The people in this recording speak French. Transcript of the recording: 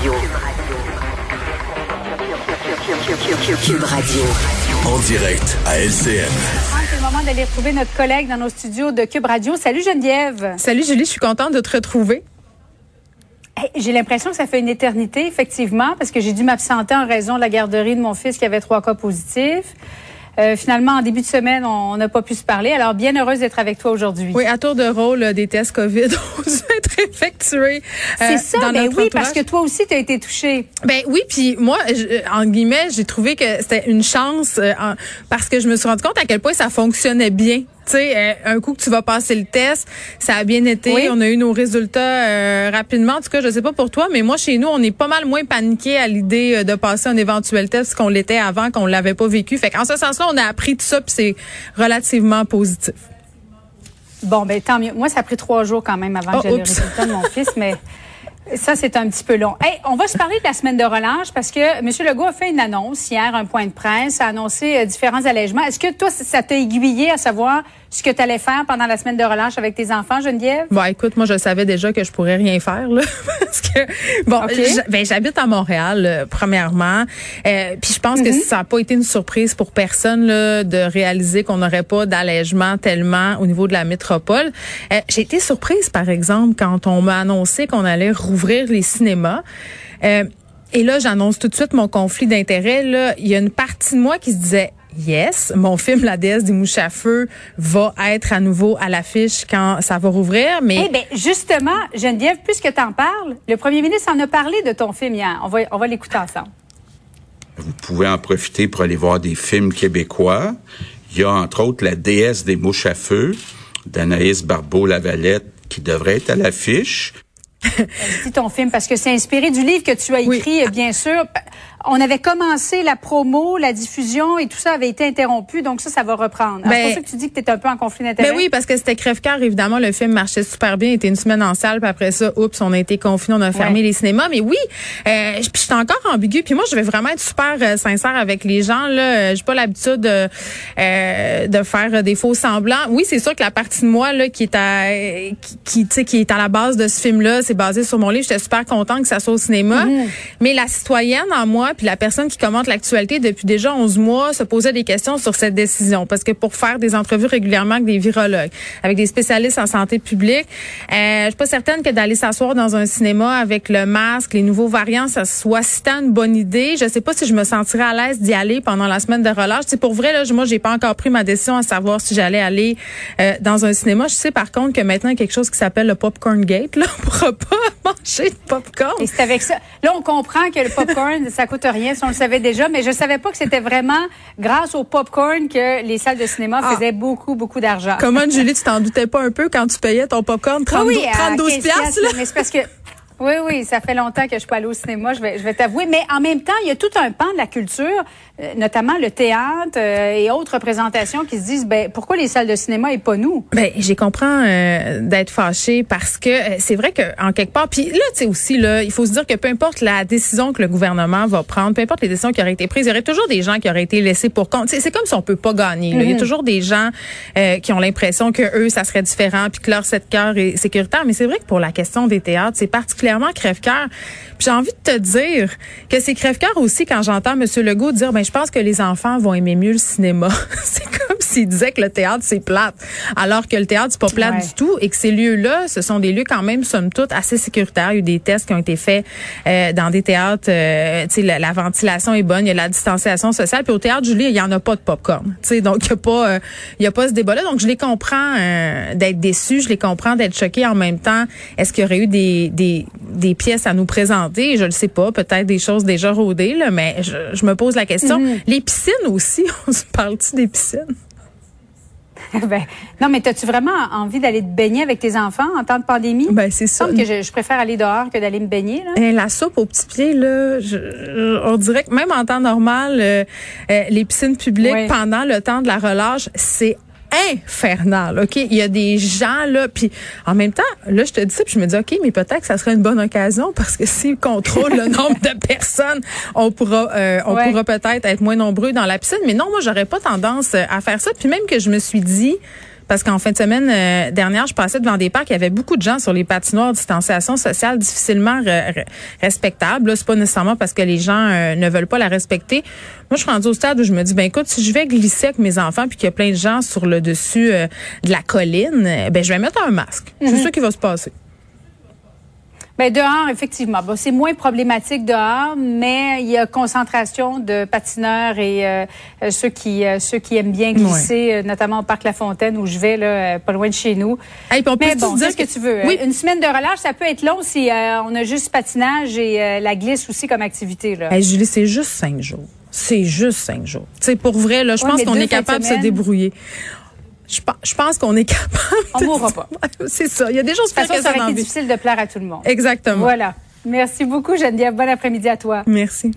Radio. Cube Radio. En direct à LCN. C'est le moment d'aller retrouver notre collègue dans nos studios de Cube Radio. Salut Geneviève. Salut Julie, je suis contente de te retrouver. Hey, j'ai l'impression que ça fait une éternité, effectivement, parce que j'ai dû m'absenter en raison de la garderie de mon fils qui avait trois cas positifs. Euh, finalement, en début de semaine, on n'a pas pu se parler. Alors, bien heureuse d'être avec toi aujourd'hui. Oui, à tour de rôle, euh, des tests COVID ont être effectués. euh, C'est ça, dans ben notre oui, entourage. parce que toi aussi, tu as été touchée. Ben oui, puis moi, je- en guillemets, j'ai trouvé que c'était une chance euh, en- parce que je me suis rendu compte à quel point ça fonctionnait bien. Tu sais, euh, un coup que tu vas passer le test, ça a bien été. Oui. On a eu nos résultats euh, rapidement. En tout cas, je sais pas pour toi, mais moi, chez nous, on est pas mal moins paniqué à l'idée euh, de passer un éventuel test qu'on l'était avant, qu'on l'avait pas vécu. Fait qu'en ce sens-là, on a appris tout ça, puis c'est relativement positif. Bon, ben tant mieux. Moi, ça a pris trois jours quand même avant Oh, que j'aie le résultat de mon fils, mais ça, c'est un petit peu long. Hey, on va se parler de la semaine de relâche parce que M. Legault a fait une annonce hier, un point de presse, a annoncé différents allègements. Est-ce que toi, ça t'a aiguillé à savoir ce que tu allais faire pendant la semaine de relâche avec tes enfants, Geneviève? Bon, écoute, moi, je savais déjà que je pourrais rien faire, là, parce que bon, ben, j'habite à Montréal, euh, premièrement, Euh, puis je pense que ça n'a pas été une surprise pour personne là, de réaliser qu'on n'aurait pas d'allègement tellement au niveau de la métropole. Euh, J'ai été surprise, par exemple, quand on m'a annoncé qu'on allait rouvrir les cinémas. Euh, et là, j'annonce tout de suite mon conflit d'intérêts. Là, il y a une partie de moi qui se disait. Yes, mon film La déesse des mouches à feu va être à nouveau à l'affiche quand ça va rouvrir, mais Eh bien, justement, Geneviève, puisque tu en parles, le premier ministre en a parlé de ton film hier. On va, on va l'écouter ensemble. Vous pouvez en profiter pour aller voir des films québécois. Il y a entre autres La déesse des mouches à feu d'Anaïs Barbeau-Lavalette qui devrait être à l'affiche. Dis ton film parce que c'est inspiré du livre que tu as écrit, bien sûr. On avait commencé la promo, la diffusion et tout ça avait été interrompu, donc ça, ça va reprendre. Ben- c'est pour ça que tu dis que tu es un peu en conflit d'intérêt. Ben oui, parce que c'était crève-cœur, évidemment. Le film marchait super bien. Il était une semaine en salle, puis après ça, oups, on a été confinés, on a fermé Ouais. les cinémas. Mais oui, euh, puis j'étais encore ambigu. Puis moi, je vais vraiment être super euh, sincère avec les gens. Là, Euh, j'ai pas l'habitude de, euh, de faire euh, des faux semblants. Oui, c'est sûr que la partie de moi là qui est à qui, qui, tu sais, qui est à la base de ce film-là, c'est basé sur mon livre. J'étais super contente que ça soit au cinéma. Mm-hmm. Mais la citoyenne en moi, puis la personne qui commente l'actualité depuis déjà 11 mois, se posait des questions sur cette décision. Parce que pour faire des entrevues régulièrement avec des virologues, avec des spécialistes en santé publique, euh, je suis pas certaine que d'aller s'asseoir dans un cinéma avec le masque, les nouveaux variants, ça soit si tant une bonne idée. Je sais pas si je me sentirais à l'aise d'y aller pendant la semaine de relâche. C'est pour vrai là, moi j'ai pas encore pris ma décision à savoir si j'allais aller euh, dans un cinéma. Je sais par contre que maintenant il y a quelque chose qui s'appelle le popcorn gate là, on pourra pas manger de popcorn. Et c'est avec ça. Là, on comprend que le popcorn, ça coûte rien, si on le savait déjà, mais je savais pas que c'était vraiment grâce au popcorn que les salles de cinéma Ah. faisaient beaucoup, beaucoup d'argent. Comment, Julie, tu t'en doutais pas un peu quand tu payais ton popcorn? 32, oui, oui, à 32 15 piastres, là? Mais c'est parce que oui, oui, ça fait longtemps que je suis pas allée au cinéma, je vais, je vais t'avouer. Mais en même temps, il y a tout un pan de la culture, euh, notamment le théâtre euh, et autres représentations qui se disent, ben pourquoi les salles de cinéma et pas nous? Ben, j'ai comprends euh, d'être fâchée parce que euh, c'est vrai que en quelque part, puis là, tu sais aussi là, il faut se dire que peu importe la décision que le gouvernement va prendre, peu importe les décisions qui auraient été prises, il y aurait toujours des gens qui auraient été laissés pour compte. C'est comme si on peut pas gagner. là. Il y a toujours des gens euh, qui ont l'impression que eux, ça serait différent, puis que leur sept cœur est sécuritaire. Mais c'est vrai que pour la question des théâtres, c'est particulièrement crève-cœur. J'ai envie de te dire que c'est crève-cœur aussi quand j'entends M. Legault dire, ben je pense que les enfants vont aimer mieux le cinéma. c'est s'il disait que le théâtre c'est plate, alors que le théâtre c'est pas plate Ouais. du tout et que ces lieux-là, ce sont des lieux quand même somme toute assez sécuritaires. Il y a eu des tests qui ont été faits euh, dans des théâtres, euh, tu sais la, la ventilation est bonne, il y a la distanciation sociale. Puis au théâtre Julie, il y en a pas de popcorn. Tu sais donc il y a pas euh, il y a pas ce débat-là. Donc je les comprends euh, d'être déçus, je les comprends d'être choqués en même temps. Est-ce qu'il y aurait eu des, des des pièces à nous présenter? Je le sais pas, peut-être des choses déjà rodées là, mais je, je me pose la question. Les piscines aussi, on se parle-tu des piscines? ben, non, mais as-tu vraiment envie d'aller te baigner avec tes enfants en temps de pandémie? Ben c'est ça. que je, je préfère aller dehors que d'aller me baigner. Là. Eh, la soupe aux petits pieds, là, je, je- on dirait que même en temps normal, euh, euh, les piscines publiques, Oui. pendant le temps de la relâche, c'est infernal, OK? Il y a des gens, là, puis en même temps, là, je te dis ça, puis je me dis, OK, mais peut-être que ça serait une bonne occasion parce que s'ils contrôlent le nombre de personnes, on pourra, euh, on Ouais. pourra peut-être être moins nombreux dans la piscine. Mais non, moi, j'aurais pas tendance euh, à faire ça. Puis même que je me suis dit, Parce qu'en fin de semaine euh, dernière, je passais devant des parcs, il y avait beaucoup de gens sur les patinoires, distanciation sociale difficilement respectable. C'est pas nécessairement parce que les gens euh, ne veulent pas la respecter. Moi, je suis rendue au stade où je me dis, ben écoute, si je vais glisser avec mes enfants puis qu'il y a plein de gens sur le dessus euh, de la colline, ben je vais mettre un masque. C'est ça qui va se passer. Ben dehors, effectivement. Bon, c'est moins problématique dehors, mais il y a concentration de patineurs et euh, euh, ceux qui euh, ceux qui aiment bien glisser, notamment au parc La Fontaine où je vais là, pas loin de chez nous. Hey, on peut mais bon, dire ce que, tu veux. Oui. Une semaine de relâche, ça peut être long si on a juste patinage et la glisse aussi comme activité là. Hey, Julie, c'est juste cinq jours. C'est juste cinq jours. C'est pour vrai là, je pense qu'on est capable de se débrouiller. Je, pense qu'on est capable. On mourra pas. C'est ça. Il y a des choses que ça. Ça aurait été difficile de plaire à tout le monde. Exactement. Voilà. Merci beaucoup, Geneviève. Bon après-midi à toi. Merci.